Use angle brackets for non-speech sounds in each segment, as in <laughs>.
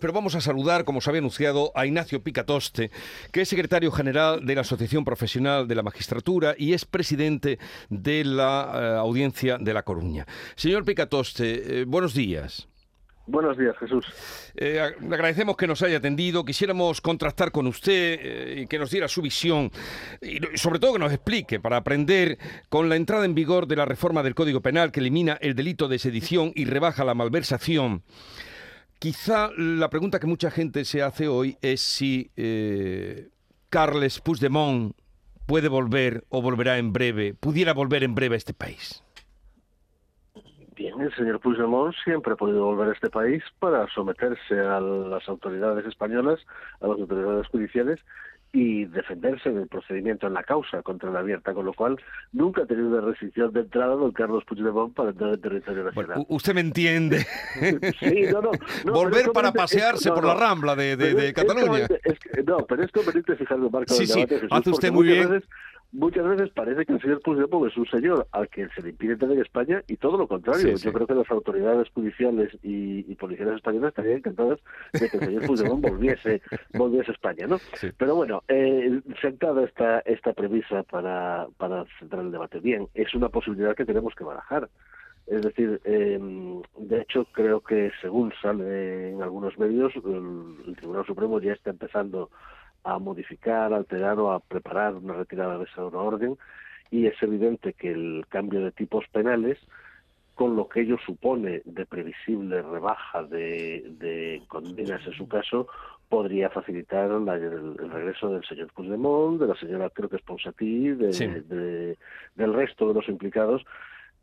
Pero vamos a saludar, como se había anunciado, a Ignacio Picatoste, que es secretario general de la Asociación Profesional de la Magistratura y es presidente de la eh, Audiencia de La Coruña. Señor Picatoste, eh, buenos días. Buenos días, Jesús. Eh, le agradecemos que nos haya atendido. Quisiéramos contrastar con usted y que nos diera su visión y sobre todo que nos explique para aprender con la entrada en vigor de la reforma del Código Penal que elimina el delito de sedición y rebaja la malversación. Quizá la pregunta que mucha gente se hace hoy es si eh, Carles Puigdemont puede volver o volverá en breve, pudiera volver en breve a este país. Bien, el señor Puigdemont siempre ha podido volver a este país para someterse a las autoridades españolas, a las autoridades judiciales y defenderse del procedimiento en la causa contra la abierta, con lo cual nunca ha tenido una restricción de entrada don Carlos Puigdemont para entrar en territorio nacional. usted me entiende. <laughs> sí, no, no, Volver para pasearse por la rambla de, de, Cataluña. no, pero es conveniente fijarme, Marco, sí, sí, hace usted muy bien muchas veces parece que el señor Puigdemont es un señor al que se le impide entrar en España y todo lo contrario. Yo creo que las autoridades judiciales y, y, policiales españolas estarían encantadas de que el señor Puigdemont <laughs> volviese, volviese a España, ¿no? Pero bueno, eh, sentada esta, esta premisa para, para centrar el debate. Bien, es una posibilidad que tenemos que barajar. Es decir, eh, de hecho, creo que según sale en algunos medios, el Tribunal Supremo ya está empezando a modificar, alterar o a preparar una retirada de esa orden y es evidente que el cambio de tipos penales con lo que ello supone de previsible rebaja de, condenas en su caso, podría facilitar el, regreso del señor Puigdemont, de la señora creo que es Ponsatí, de, del resto de los implicados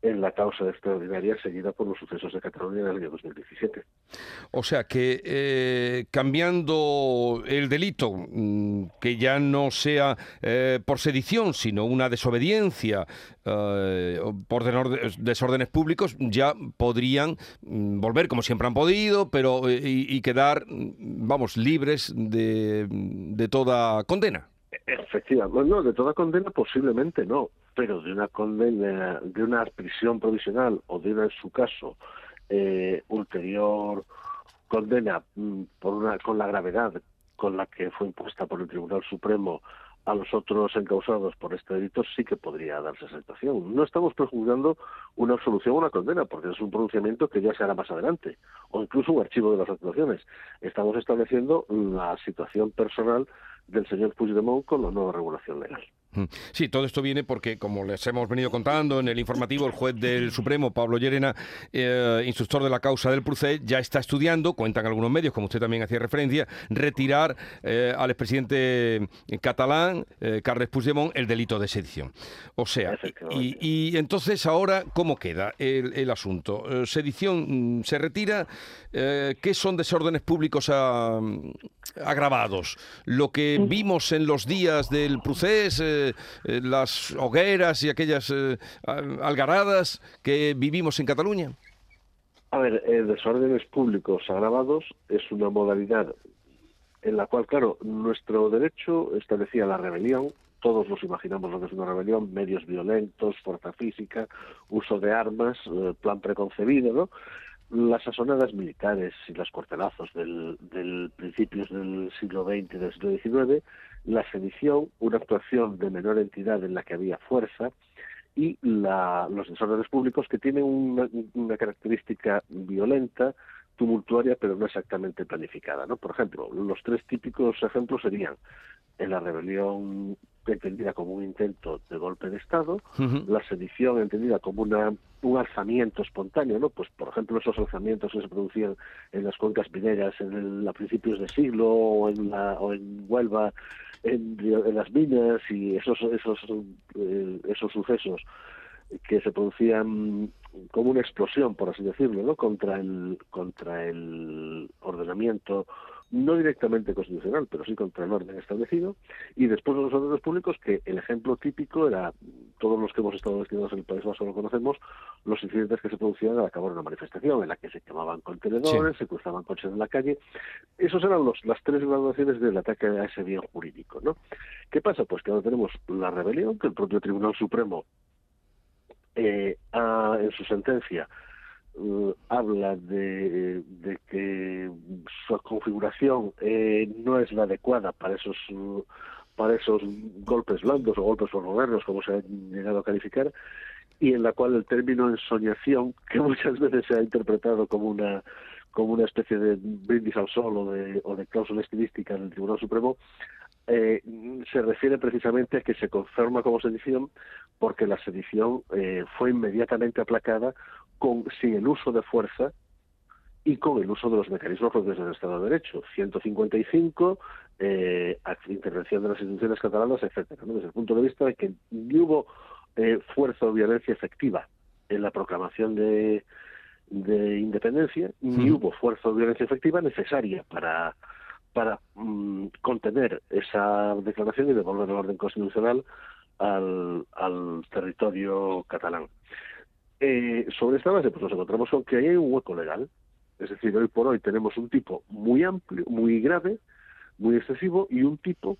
en la causa extraordinaria seguida por los sucesos de Cataluña en el año 2017. O sea que eh, cambiando el delito, mm, que ya no sea eh, por sedición, sino una desobediencia eh, por desórdenes públicos, ya podrían mm, volver como siempre han podido, pero y, quedar, mm, vamos, libres de, de toda condena. Efectivamente, no, de toda condena posiblemente no, pero de una condena, de una prisión provisional o de una, en su caso, eh, ulterior condena mm, por una, con la gravedad con la que fue impuesta por el Tribunal Supremo a los otros encausados por este delito sí que podría darse esa situación. No estamos prejuzgando una absolución o una condena, porque es un pronunciamiento que ya se hará más adelante, o incluso un archivo de las actuaciones. Estamos estableciendo la situación personal del señor Puigdemont con la nueva regulación legal. Mm. Sí, todo esto viene porque, como les hemos venido contando en el informativo, el juez del Supremo, Pablo Llerena, eh, instructor de la causa del Procés, ya está estudiando, cuentan algunos medios, como usted también hacía referencia, retirar eh, al expresidente catalán, eh, Carles Puigdemont, el delito de sedición. O sea, y, entonces ahora, ¿cómo queda el, asunto? ¿Sedición mm, se retira? ¿Qué son desórdenes públicos agravados? Lo que vimos en los días del Procés eh, las hogueras y aquellas eh, algaradas que vivimos en Cataluña? A ver, desórdenes públicos agravados es una modalidad en la cual, claro, nuestro derecho establecía la rebelión, todos nos imaginamos lo que es una rebelión, medios violentos, fuerza física, uso de armas, eh, plan preconcebido, ¿no? Las asonadas militares y los cuartelazos del, del principios del siglo XX y del siglo XIX la sedición, una actuación de menor entidad en la que había fuerza, y los desórdenes públicos que tienen una, característica violenta, tumultuaria, pero no exactamente planificada. ¿no? Por ejemplo, los tres típicos ejemplos serían en la rebelión entendida como un intento de golpe de Estado, la sedición entendida como una, un alzamiento espontáneo, ¿no? Pues, por ejemplo, esos alzamientos que se producían en las cuencas mineras en a principios de siglo o en, la, o en Huelva en, las minas y esos esos eh, esos sucesos que se producían como una explosión por así decirlo no contra el contra el ordenamiento no directamente constitucional, pero sí contra el orden establecido, y después de los órdenes públicos, que el ejemplo típico era, todos los que hemos estado destinados en el País Vasco lo conocemos, los incidentes que se producían al acabar una manifestación, en la que se quemaban contenedores, se cruzaban coches en la calle. Esos eran los, las tres graduaciones del ataque a ese bien jurídico. ¿no? ¿Qué pasa? Pues que ahora tenemos la rebelión, que el propio Tribunal Supremo eh, ha, en su sentencia eh, habla de, que su configuración eh, no es la adecuada para esos golpes blandos o golpes ferroviarios, como se ha llegado a calificar, y en la cual el término ensoñación, que <laughs> muchas veces se ha interpretado como una especie de brindis al sol o de, o cláusula estilística del Tribunal Supremo, eh, se refiere precisamente a que se confirma como sedición porque la sedición eh, fue inmediatamente aplacada con sin el uso de fuerza y con el uso de los mecanismos propios del Estado de Derecho, 155, eh, intervención de las instituciones catalanas, etcétera. Desde el punto de vista de que ni hubo eh, fuerza o violencia efectiva en la proclamación de, de independencia, ni hubo fuerza o violencia efectiva necesaria para, para mm, contener esa declaración y devolver el orden constitucional al, al territorio catalán. Eh, sobre esta base, pues nos encontramos con que hay un hueco legal. Es decir, hoy por hoy tenemos un tipo muy amplio, muy grave, muy excesivo, y un tipo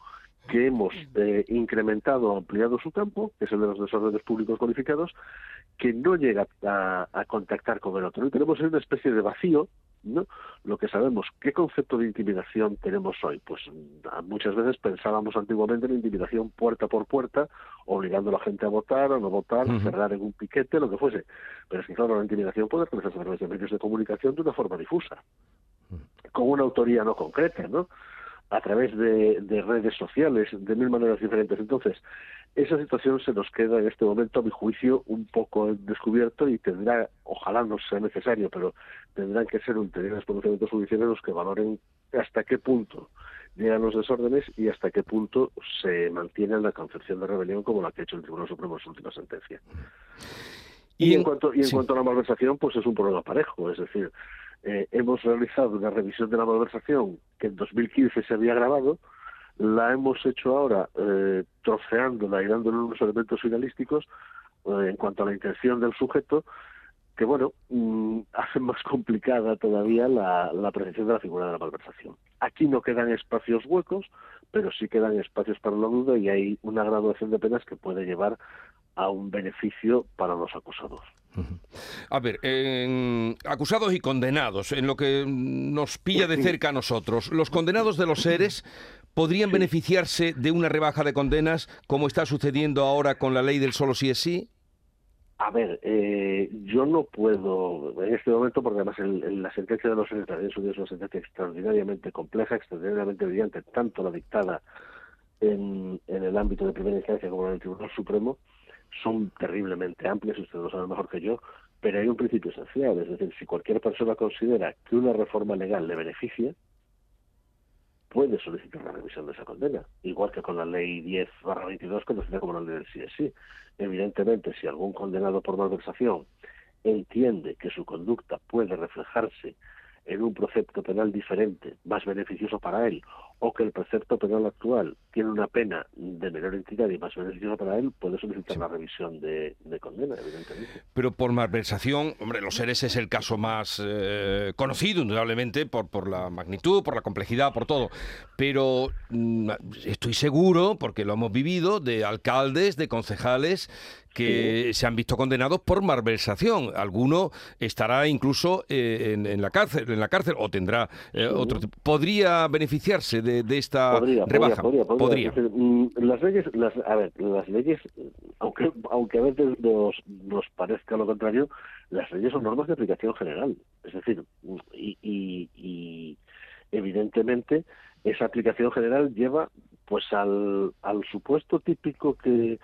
que hemos eh, incrementado, ampliado su campo, que es el de los desórdenes públicos cualificados, que no llega a, contactar con el otro. Y tenemos una especie de vacío, ¿no? Lo que sabemos, ¿qué concepto de intimidación tenemos hoy? Pues mm, muchas veces pensábamos antiguamente en intimidación puerta por puerta, obligando a la gente a votar o no votar, cerrar en un piquete, lo que fuese. Pero es que, claro, la intimidación puede realizarse a través de medios de comunicación de una forma difusa, con una autoría no concreta, ¿no? A través de, redes sociales, de mil maneras diferentes. Entonces, esa situación se nos queda en este momento, a mi juicio, un poco descubierto y tendrá, ojalá no sea necesario, pero tendrán que ser ulteriores pronunciamientos judiciales los que valoren hasta qué punto llegan los desórdenes y hasta qué punto se mantiene la concepción de rebelión como la que ha hecho el Tribunal Supremo en su última sentencia. Y, en cuanto, y en cuanto a la malversación, pues es un problema parejo, es decir, eh, hemos realizado una revisión de la malversación que en 2015 se había grabado, la hemos hecho ahora eh, troceándola y dándole unos elementos finalísticos eh, en cuanto a la intención del sujeto, que bueno, mm, <laughs> hacen más complicada todavía la, la apreciación de la figura de la malversación. Aquí no quedan espacios huecos, pero sí quedan espacios para la duda y hay una graduación de penas que puede llevar a un beneficio para los acusados. A ver, acusados y condenados, en lo que nos pilla de cerca a nosotros, ¿los condenados de los seres podrían beneficiarse de una rebaja de condenas como está sucediendo ahora con la ley del solo sí es sí? A ver, eh, yo no puedo en este momento, porque además la sentencia de los seres es una sentencia extraordinariamente compleja, extraordinariamente brillante, tanto la dictada en, en el ámbito de primera instancia como en el Tribunal Supremo, son terriblemente amplias, ustedes lo saben mejor que yo, pero hay un principio esencial, es decir, si cualquier persona considera que una reforma legal le beneficia, puede solicitar la revisión de esa condena, igual que con la ley 10 22 conocida como la ley del sí. Evidentemente, si algún condenado por malversación entiende que su conducta puede reflejarse en un precepto penal diferente, más beneficioso para él, o que el precepto penal actual tiene una pena de menor entidad y más beneficiosa para él, puede solicitar la revisión de, condena, evidentemente. Pero por malversación, hombre, los seres es el caso más eh, conocido, indudablemente, por, por la magnitud, por la complejidad, por todo. Pero mm, estoy seguro, porque lo hemos vivido, de alcaldes, de concejales que se han visto condenados por malversación. Alguno estará incluso eh, en, la cárcel, en la cárcel o tendrá eh, otro. ¿Podría beneficiarse de, esta rebaja? Podría, mm, las leyes, las, a ver, las leyes, aunque aunque a veces nos, nos parezca lo contrario, las leyes son normas de aplicación general. Es decir, y, y evidentemente esa aplicación general lleva pues al, al supuesto típico que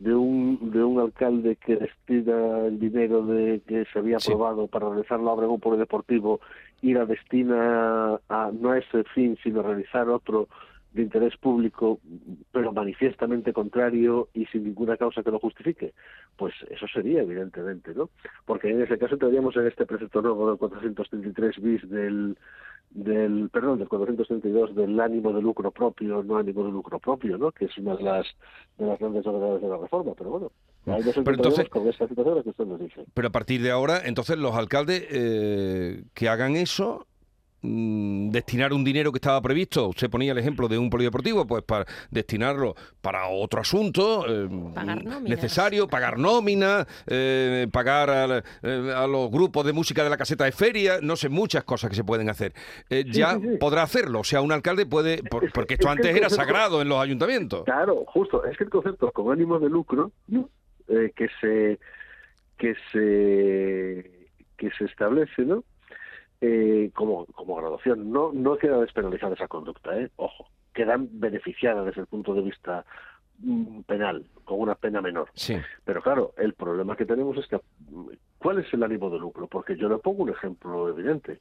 de un, de un alcalde que destina el dinero de que se había aprobado para realizar la obra en un polideportivo y la destina a, no a ese fin, sino a realizar otro de interés público, pero manifiestamente contrario y sin ninguna causa que lo justifique, pues eso sería evidentemente, ¿no? Porque en ese caso tendríamos en este precepto nuevo del 433 bis del del perdón del 432 del ánimo de lucro propio no ánimo de lucro propio no que es una de las de las grandes novedades de la reforma pero bueno ahí nos pero entonces, con esta situación que usted nos dice pero a partir de ahora entonces los alcaldes eh, que hagan eso destinar un dinero que estaba previsto, usted ponía el ejemplo de un polideportivo, pues para destinarlo para otro asunto eh, necesario, pagar nómina, eh, pagar eh, a, los grupos de música de la caseta de feria, no sé, muchas cosas que se pueden hacer. ya podrá hacerlo, o sea, un alcalde puede, porque esto antes era sagrado en los ayuntamientos. Claro, justo, es que el concepto con ánimo de lucro que se que se que se establece, ¿no? Eh, como, como graduación. No, no queda despenalizada esa conducta, ¿eh? ojo, quedan beneficiadas desde el punto de vista mm, penal, con una pena menor. Sí. Pero claro, el problema que tenemos es que, ¿cuál es el ánimo de lucro? Porque yo le pongo un ejemplo evidente,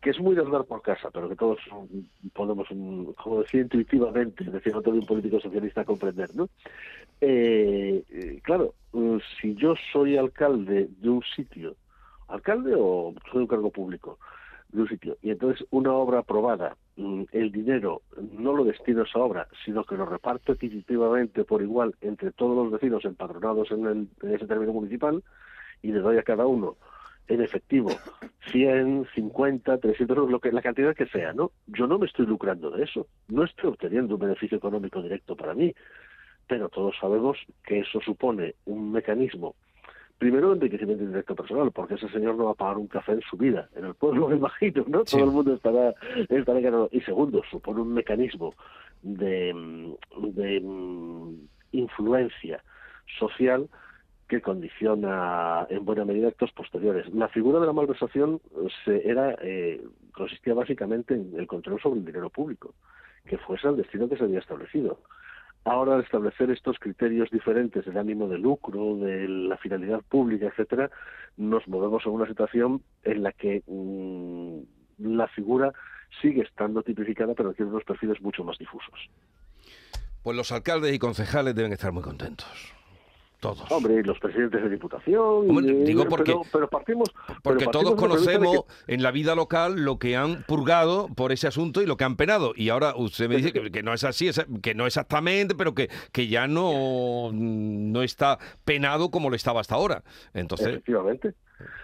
que es muy de andar por casa, pero que todos podemos, como decía intuitivamente, decía otro de un político socialista, comprender, ¿no? Eh, eh, claro, si yo soy alcalde de un sitio alcalde o soy un cargo público de un sitio. Y entonces una obra aprobada, mm, el dinero no lo destino a esa obra, sino que lo reparto equitativamente por igual entre todos los vecinos empadronados en, el, en ese término municipal y le doy a cada uno en efectivo 100, 50, 300 euros, lo que, la cantidad que sea, ¿no? Yo no me estoy lucrando de eso, no estoy obteniendo un beneficio económico directo para mí, pero todos sabemos que eso supone un mecanismo primero enriquecimiento directo personal, porque ese señor no va a pagar un café en su vida, en el pueblo <laughs> me imagino, ¿no? Todo el mundo estará, estará ganado. Y segundo, supone un mecanismo de, de mm, influencia social que condiciona en buena medida actos posteriores. La figura de la malversación se, era eh, consistía básicamente en el control sobre el dinero público, que fuese el destino que se había establecido. Ahora, al establecer estos criterios diferentes del ánimo de lucro, de la finalidad pública, etcétera, nos movemos a una situación en la que mm, la figura sigue estando tipificada, pero tiene unos perfiles mucho más difusos. Pues los alcaldes y concejales deben estar muy contentos. Todos. Hombre, los presidentes de diputación. digo porque, pero, partimos. Porque todos conocemos en la vida local lo que han purgado por ese asunto y lo que han penado. Y ahora usted me dice que, no es así, que no exactamente, pero que, que ya no, no está penado como lo estaba hasta ahora. Entonces. Efectivamente.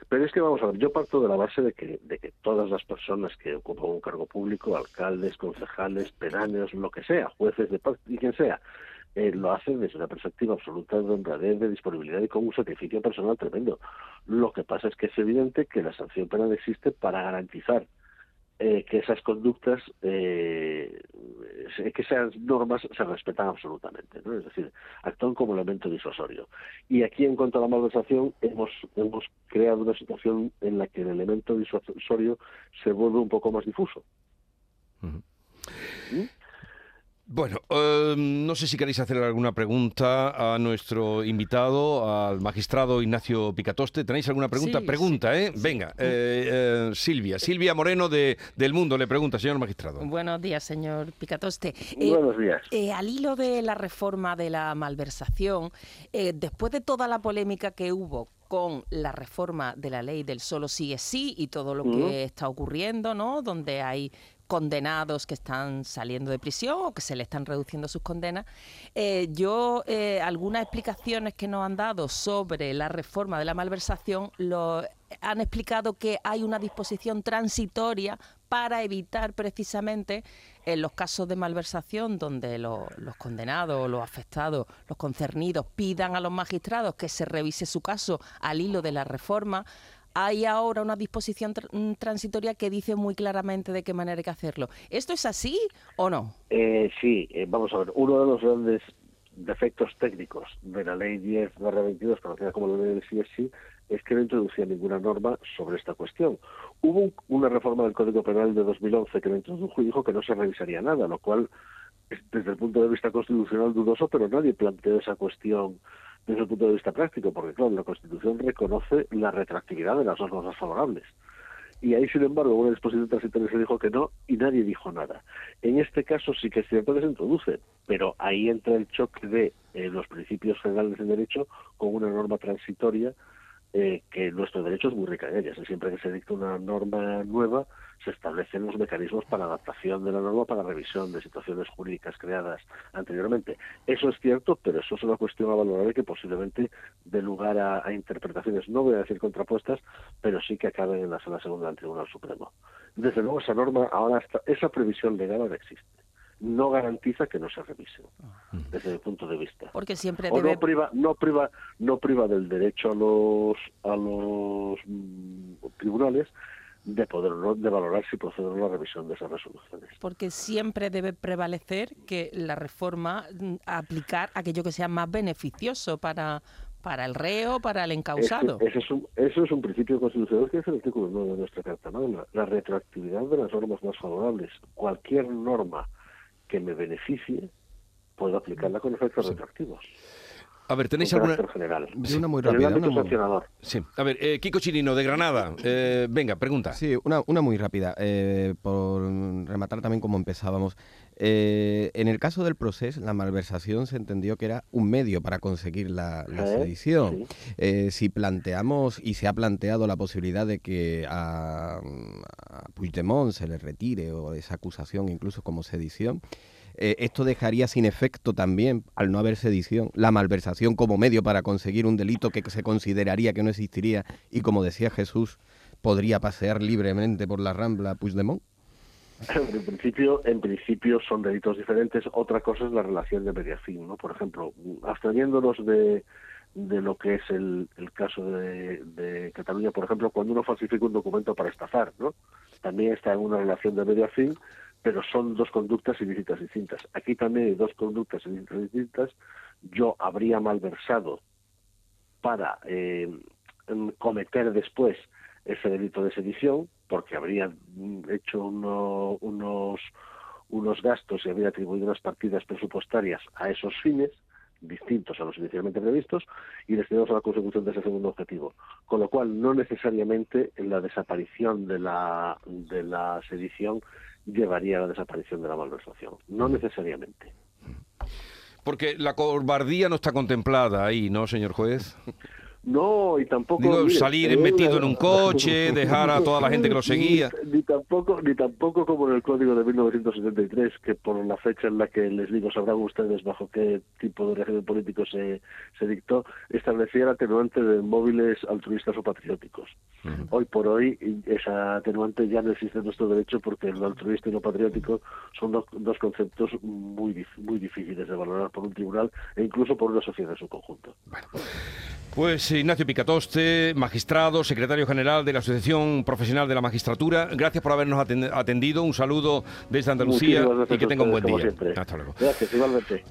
Pero es que vamos a ver, yo parto de la base de que, de que todas las personas que ocupan un cargo público, alcaldes, concejales, pedáneos, lo que sea, jueces de paz y quien sea, eh, lo hacen desde una perspectiva absoluta de honradez, de disponibilidad y con un sacrificio personal tremendo. Lo que pasa es que es evidente que la sanción penal existe para garantizar eh, que esas conductas, eh, que esas normas se respetan absolutamente, ¿no? es decir, actúan como elemento disuasorio. Y aquí, en cuanto a la malversación, hemos, hemos creado una situación en la que el elemento disuasorio se vuelve un poco más difuso. Bueno, em, no sé si queréis hacer alguna pregunta a nuestro invitado, al magistrado Ignacio Picatoste. ¿Tenéis alguna pregunta? pregunta, ¿eh? Venga, eh, eh, Silvia. Silvia Moreno de del Mundo le pregunta, señor magistrado. Buenos días, señor Picatoste. Buenos días. al hilo de la reforma de la malversación, después de toda la polémica que hubo con la reforma de la ley del solo sí es sí y todo lo que está ocurriendo, ¿no? Donde hay condenados que están saliendo de prisión o que se le están reduciendo sus condenas. Eh, yo, eh, algunas explicaciones que nos han dado sobre la reforma de la malversación lo, han explicado que hay una disposición transitoria para evitar precisamente en los casos de malversación donde los condenados, los afectados, los concernidos pidan a los magistrados que se revise su caso al hilo de la reforma, hay ahora una disposición mm, transitoria que dice muy claramente de qué manera hay que hacerlo. ¿Esto es así o no? Eh, sí, eh, vamos a ver. Uno de los grandes defectos técnicos de la ley 10-22, conocida como la ley del CSI, es que no introducía ninguna norma sobre esta cuestión. Hubo una reforma del Código Penal de 2011 que lo introdujo y dijo que no se revisaría nada, lo cual es desde el punto de vista constitucional dudoso, pero nadie planteó esa cuestión desde el punto de vista práctico, porque claro, la Constitución reconoce la retroactividad de las normas favorables. Y ahí, sin embargo, una disposición transitoria se dijo que no y nadie dijo nada. En este caso sí que es cierto que se introduce, pero ahí entra el choque de eh, los principios generales del derecho con una norma transitoria eh, que nuestro derecho es muy rica en ellas. Y siempre que se dicta una norma nueva, se establecen los mecanismos para adaptación de la norma, para revisión de situaciones jurídicas creadas anteriormente. Eso es cierto, pero eso es una cuestión a valorar que posiblemente dé lugar a, interpretaciones, no voy a decir contrapuestas, pero sí que acaben en la Sala Segunda del Tribunal Supremo. Desde luego, esa norma ahora esa previsión legal ahora existe no garantiza que no se revise desde mi punto de vista porque siempre no priva no priva no priva del derecho a los a los mm, tribunales de poder de valorar si procede una revisión de esas resoluciones. Porque siempre debe prevalecer que la reforma mm, aplicar aquello que sea más beneficioso para para el reo, para el encausado. Ese, es un, eso es un principio constitucional que es el artículo 9 de nuestra Carta Magna, la retroactividad de las normas más favorables. Cualquier norma que me beneficie puedo aplicarla con efectos retroactivos. A ver, ¿tenéis alguna...? general. una muy rápida. Una Sí. A ver, eh, Kiko Chirino, de Granada. Eh, venga, pregunta. Sí, una, una muy rápida. Eh, por rematar también como empezábamos. en el caso del proceso, la malversación se entendió que era un medio para conseguir la, sedición. si planteamos, y se ha planteado la posibilidad de que a, a Puigdemont se le retire o esa acusación incluso como sedición, eh, esto dejaría sin efecto también, al no haber sedición, la malversación como medio para conseguir un delito que se consideraría que no existiría y, como decía Jesús, podría pasear libremente por la Rambla Puigdemont. <laughs> En principio, en principio son delitos diferentes. Otra cosa es la relación de mediación, ¿no? Por ejemplo, abstrayéndonos de, de lo que es el, caso de, Cataluña, por ejemplo, cuando uno falsifica un documento para estafar, ¿no? También está en una relación de mediación pero son dos conductas ilícitas distintas. Aquí también hay dos conductas ilícitas distintas. Yo habría malversado para eh, cometer después ese delito de sedición, porque habría hecho unos, unos gastos y habría atribuido unas partidas presupuestarias a esos fines, distintos a los inicialmente previstos y destinamos a la consecución de ese segundo objetivo. Con lo cual, no necesariamente en la desaparición de la, de la sedición llevaría a la desaparición de la malversación. No necesariamente. Porque la cobardía no está contemplada ahí, ¿no, señor juez? <laughs> No, y tampoco... Digo, salir metido en un coche, dejar a toda la gente que lo <laughs> seguía. Ni, tampoco ni tampoco como en el Código de 1973, que por la fecha en la que les digo sabrán ustedes bajo qué tipo de régimen político se, se dictó, establecía el atenuante de móviles altruistas o patrióticos. Hoy por hoy esa atenuante ya no existe en nuestro derecho porque lo altruista y lo patriótico son dos, dos conceptos muy, muy difíciles de valorar por un tribunal e incluso por una sociedad en su conjunto. Pues Ignacio Picatoste, magistrado, secretario general de la Asociación Profesional de la Magistratura, gracias por habernos atendido. Un saludo desde Andalucía y que tenga un buen día. Hasta luego. Gracias, igualmente.